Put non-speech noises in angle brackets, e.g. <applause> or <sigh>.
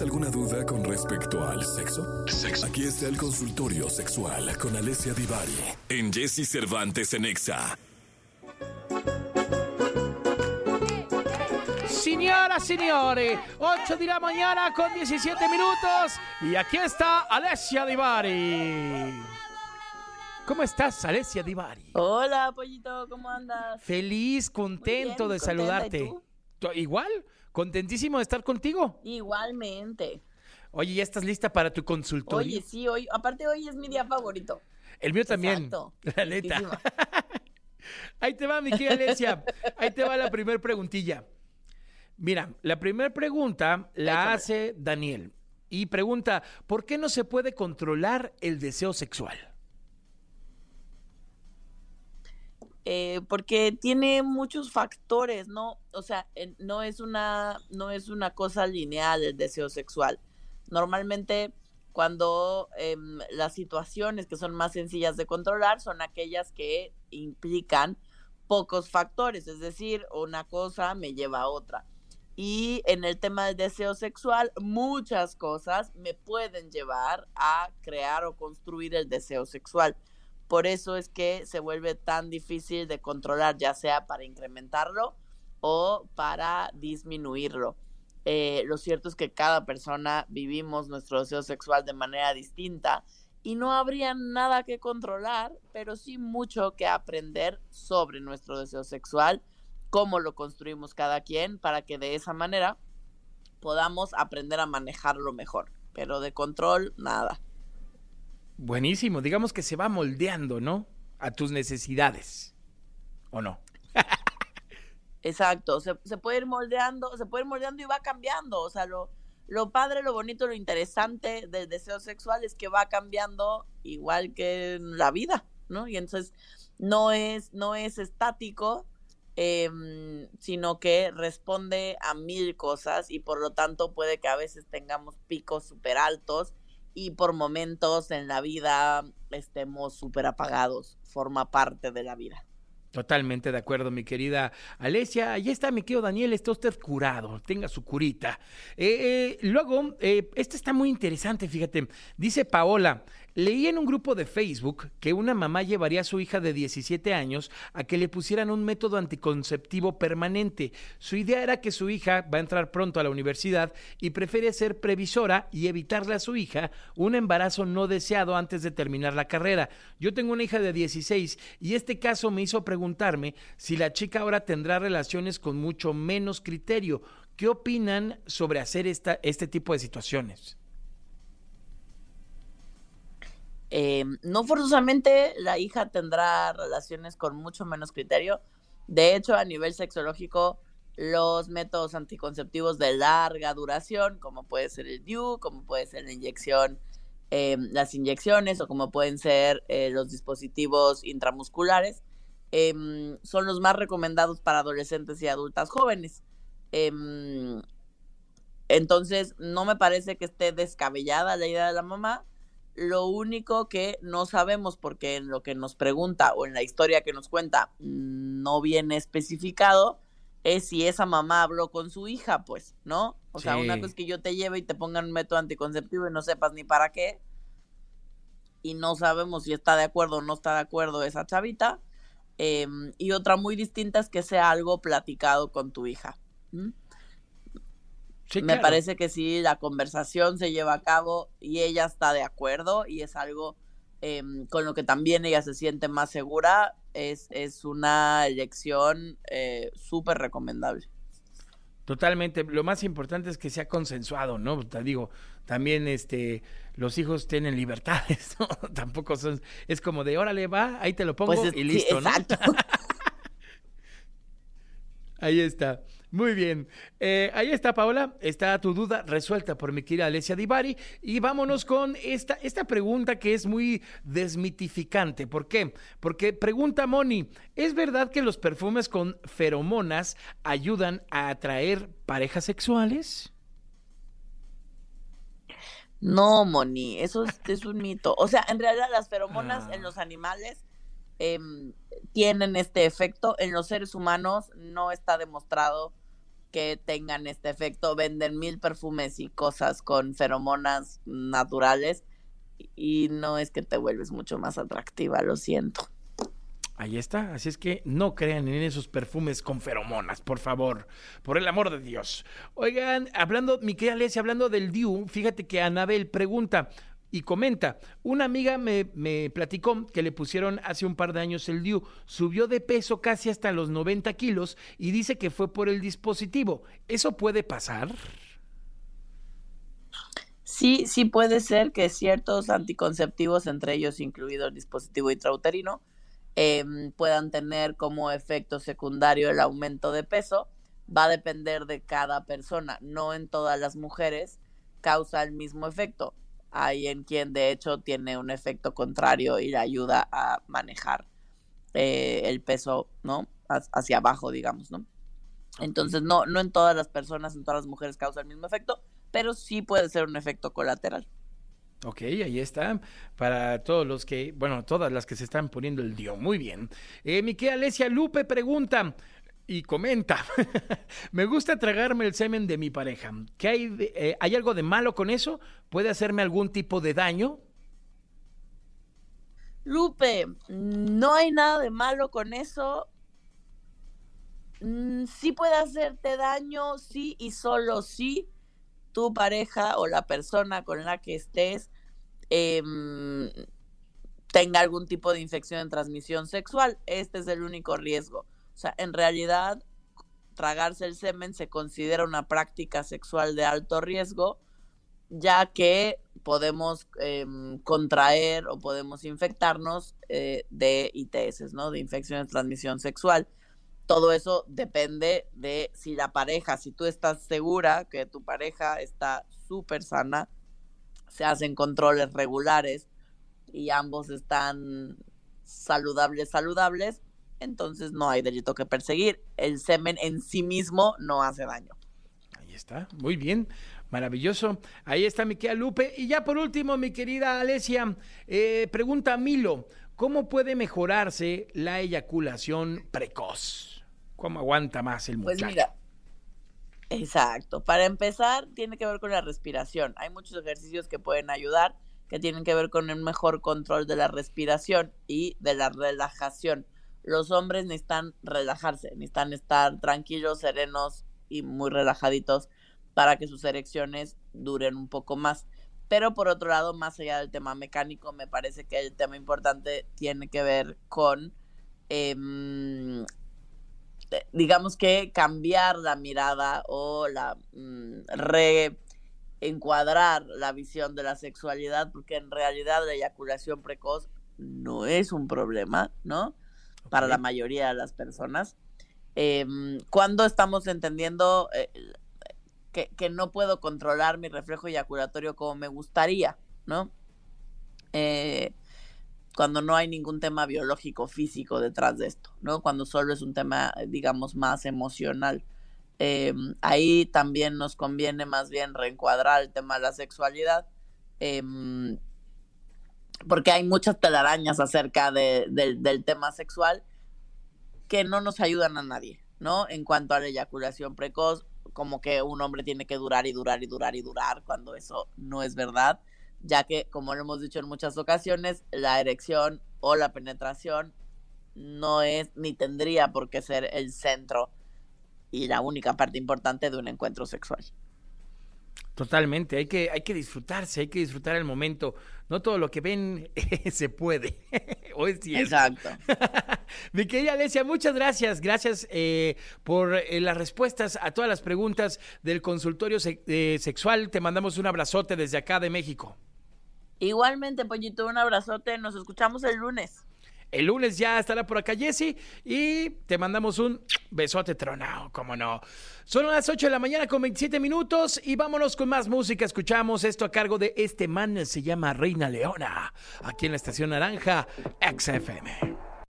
¿Tienes alguna duda con respecto al sexo? Aquí está el consultorio sexual con Alessia Divari en Jesse Cervantes en Exa. Señoras, señores, 8 de la mañana con 17 minutos y aquí está Alessia Divari. ¿Cómo estás, Alessia Divari? Hola, pollito, ¿cómo andas? Feliz, contento de contenta, saludarte. ¿y? ¿Tú- Igual, contentísimo de estar contigo. Igualmente. Oye, ¿ya estás lista para tu consultorio? Oye, sí, hoy, aparte hoy es mi día favorito. El mío también. Exacto. La neta. <laughs> Ahí te va, mi querida Alesia. Ahí te va la primera preguntilla. Mira, la primera pregunta la hace Daniel. Y pregunta, ¿por qué no se puede controlar el deseo sexual? Eh, porque tiene muchos factores, ¿no? O sea, no es una, no es una cosa lineal el deseo sexual. Normalmente, cuando em, las situaciones que son más sencillas de controlar son aquellas que implican pocos factores, es decir, una cosa me lleva a otra. Y en el tema del deseo sexual, muchas cosas me pueden llevar a crear o construir el deseo sexual. Por eso es que se vuelve tan difícil de controlar, ya sea para incrementarlo o para disminuirlo. Eh, lo cierto es que cada persona vivimos nuestro deseo sexual de manera distinta y no habría nada que controlar, pero sí mucho que aprender sobre nuestro deseo sexual, cómo lo construimos cada quien, para que de esa manera podamos aprender a manejarlo mejor. Pero de control, nada. Buenísimo, digamos que se va moldeando, ¿no? A tus necesidades. ¿O no? <laughs> Exacto, se, puede ir moldeando, se puede ir moldeando y va cambiando. O sea, lo, lo padre, lo bonito, lo interesante del deseo sexual es que va cambiando igual que en la vida, ¿no? Y entonces no es, no es estático, em, sino que responde a mil cosas y por lo tanto puede que a veces tengamos picos súper altos y por momentos en la vida estemos súper apagados. Forma parte de la vida. Totalmente de acuerdo, mi querida Alesia. Ahí está, mi querido Daniel, está usted curado, tenga su curita. Eh, eh, luego, eh, este está muy interesante, fíjate. Dice Paola, leí en un grupo de Facebook que una mamá llevaría a su hija de 17 años a que le pusieran un método anticonceptivo permanente. Su idea era que su hija va a entrar pronto a la universidad y prefiere ser previsora y evitarle a su hija un embarazo no deseado antes de terminar la carrera. Yo tengo una hija de 16 y este caso me hizo preguntarme si la chica ahora tendrá relaciones con mucho menos criterio. ¿Qué opinan sobre hacer esta, este tipo de situaciones? Eh, no forzosamente la hija tendrá relaciones con mucho menos criterio. De hecho, a nivel sexológico, los métodos anticonceptivos de larga duración, como puede ser el DIU, como puede ser la inyección, eh, las inyecciones o como pueden ser eh, los dispositivos intramusculares, em, son los más recomendados para adolescentes y adultas jóvenes. Em, entonces, no me parece que esté descabellada la idea de la mamá. Lo único que no sabemos, porque en lo que nos pregunta o en la historia que nos cuenta no viene especificado, es si esa mamá habló con su hija, pues, ¿no? O sea, una cosa es que yo te lleve y te pongan un método anticonceptivo y no sepas ni para qué. Y no sabemos si está de acuerdo o no está de acuerdo esa chavita. Em, y otra muy distinta es que sea algo platicado con tu hija. Sí, Me claro. parece que si la conversación se lleva a cabo y ella está de acuerdo y es algo em, con lo que también ella se siente más segura, es, es una elección eh, súper recomendable. Totalmente. Lo más importante es que sea consensuado, ¿no? Te digo, también este, los hijos tienen libertades, <laughs> ¿no? Tampoco son, es como de, órale, va, ahí te lo pongo Pues es- y sí, listo, ¿no? exacto. <laughs> Ahí está. Muy bien. Eh, ahí está, Paola. Está tu duda resuelta por mi querida Alessia Divari. Y vámonos con esta, esta pregunta que es muy desmitificante. ¿Por qué? Porque pregunta Moni, ¿es verdad que los perfumes con feromonas ayudan a atraer parejas sexuales? No, Moni, eso es, es un mito. O sea, en realidad las feromonas Ah. en los animales em, tienen este efecto. En los seres humanos no está demostrado que tengan este efecto. Venden mil perfumes y cosas con feromonas naturales y no es que te vuelves mucho más atractiva, lo siento. Ahí está, así es que no crean en esos perfumes con feromonas, por favor, por el amor de Dios. Oigan, hablando, mi querida Alessia, hablando del DIU, fíjate que Anabel pregunta, y comenta, una amiga me, me, platicó que le pusieron hace un par de años el DIU, subió de peso casi hasta los 90 kilos y dice que fue por el dispositivo. ¿Eso puede pasar? Sí, sí puede ser que ciertos anticonceptivos, entre ellos incluido el dispositivo intrauterino, em, puedan tener como efecto secundario el aumento de peso. Va a depender de cada persona, no en todas las mujeres causa el mismo efecto hay en quien de hecho tiene un efecto contrario y le ayuda a manejar eh, el peso, ¿no? Hacia abajo, digamos, ¿no? Entonces, no, no en todas las personas, en todas las mujeres causa el mismo efecto, pero sí puede ser un efecto colateral. Ok, ahí está. Para todos los que, bueno, todas las que se están poniendo el dio. Muy bien. Eh, Miquel Alesia Lupe pregunta: y comenta, <laughs> me gusta tragarme el semen de mi pareja. ¿Qué hay, eh, hay algo de malo con eso? ¿Puede hacerme algún tipo de daño? Lupe, no hay nada de malo con eso. Mm, sí puede hacerte daño, sí y solo sí tu pareja o la persona con la que estés em, tenga algún tipo de infección en transmisión sexual. Este es el único riesgo. O sea, en realidad, tragarse el semen se considera una práctica sexual de alto riesgo, ya que podemos em, contraer o podemos infectarnos eh, de ITS, ¿no? De infección de transmisión sexual. Todo eso depende de si la pareja, si tú estás segura que tu pareja está súper sana, se hacen controles regulares y ambos están saludables, saludables, entonces no hay delito que perseguir. El semen en sí mismo no hace daño. Ahí está, muy bien. Maravilloso. Ahí está mi querida Lupe. Y ya por último, mi querida Alesia, eh, pregunta Milo, ¿cómo puede mejorarse la eyaculación precoz? ¿Cómo aguanta más el pues muchacho? Pues mira, exacto. Para empezar, tiene que ver con la respiración. Hay muchos ejercicios que pueden ayudar, que tienen que ver con el mejor control de la respiración y de la relajación los hombres necesitan relajarse, necesitan estar tranquilos, serenos y muy relajaditos para que sus erecciones duren un poco más. Pero por otro lado, más allá del tema mecánico, me parece que el tema importante tiene que ver con, eh, digamos que cambiar la mirada o la mm, reencuadrar la visión de la sexualidad, porque en realidad la eyaculación precoz no es un problema, ¿no? Para la mayoría de las personas. Em, cuando estamos entendiendo eh, que, no puedo controlar mi reflejo eyaculatorio como me gustaría, ¿no? Eh, cuando no hay ningún tema biológico, físico detrás de esto, ¿no? Cuando solo es un tema, digamos, más emocional. Em, ahí también nos conviene más bien reencuadrar el tema de la sexualidad. Em, porque hay muchas telarañas acerca del tema sexual que no nos ayudan a nadie, ¿no? En cuanto a la eyaculación precoz, como que un hombre tiene que durar y durar y durar y durar, cuando eso no es verdad, ya que, como lo hemos dicho en muchas ocasiones, la erección o la penetración no es ni tendría por qué ser el centro y la única parte importante de un encuentro sexual. Totalmente, hay que, hay que disfrutarse, hay que disfrutar el momento. No todo lo que ven <laughs> se puede. <laughs> o es Exacto. <laughs> Mi querida Alesia, muchas gracias. Gracias eh, por eh, las respuestas a todas las preguntas del consultorio eh, sexual. Te mandamos un abrazote desde acá de México. Igualmente, Pollito, un abrazote. Nos escuchamos el lunes. El lunes ya estará por acá Jesse y te mandamos un besote tronado, como no. Son las 8 de la mañana con 27 minutos y vámonos con más música. Escuchamos esto a cargo de este man, se llama Reina Leona, aquí en la estación Naranja, XFM.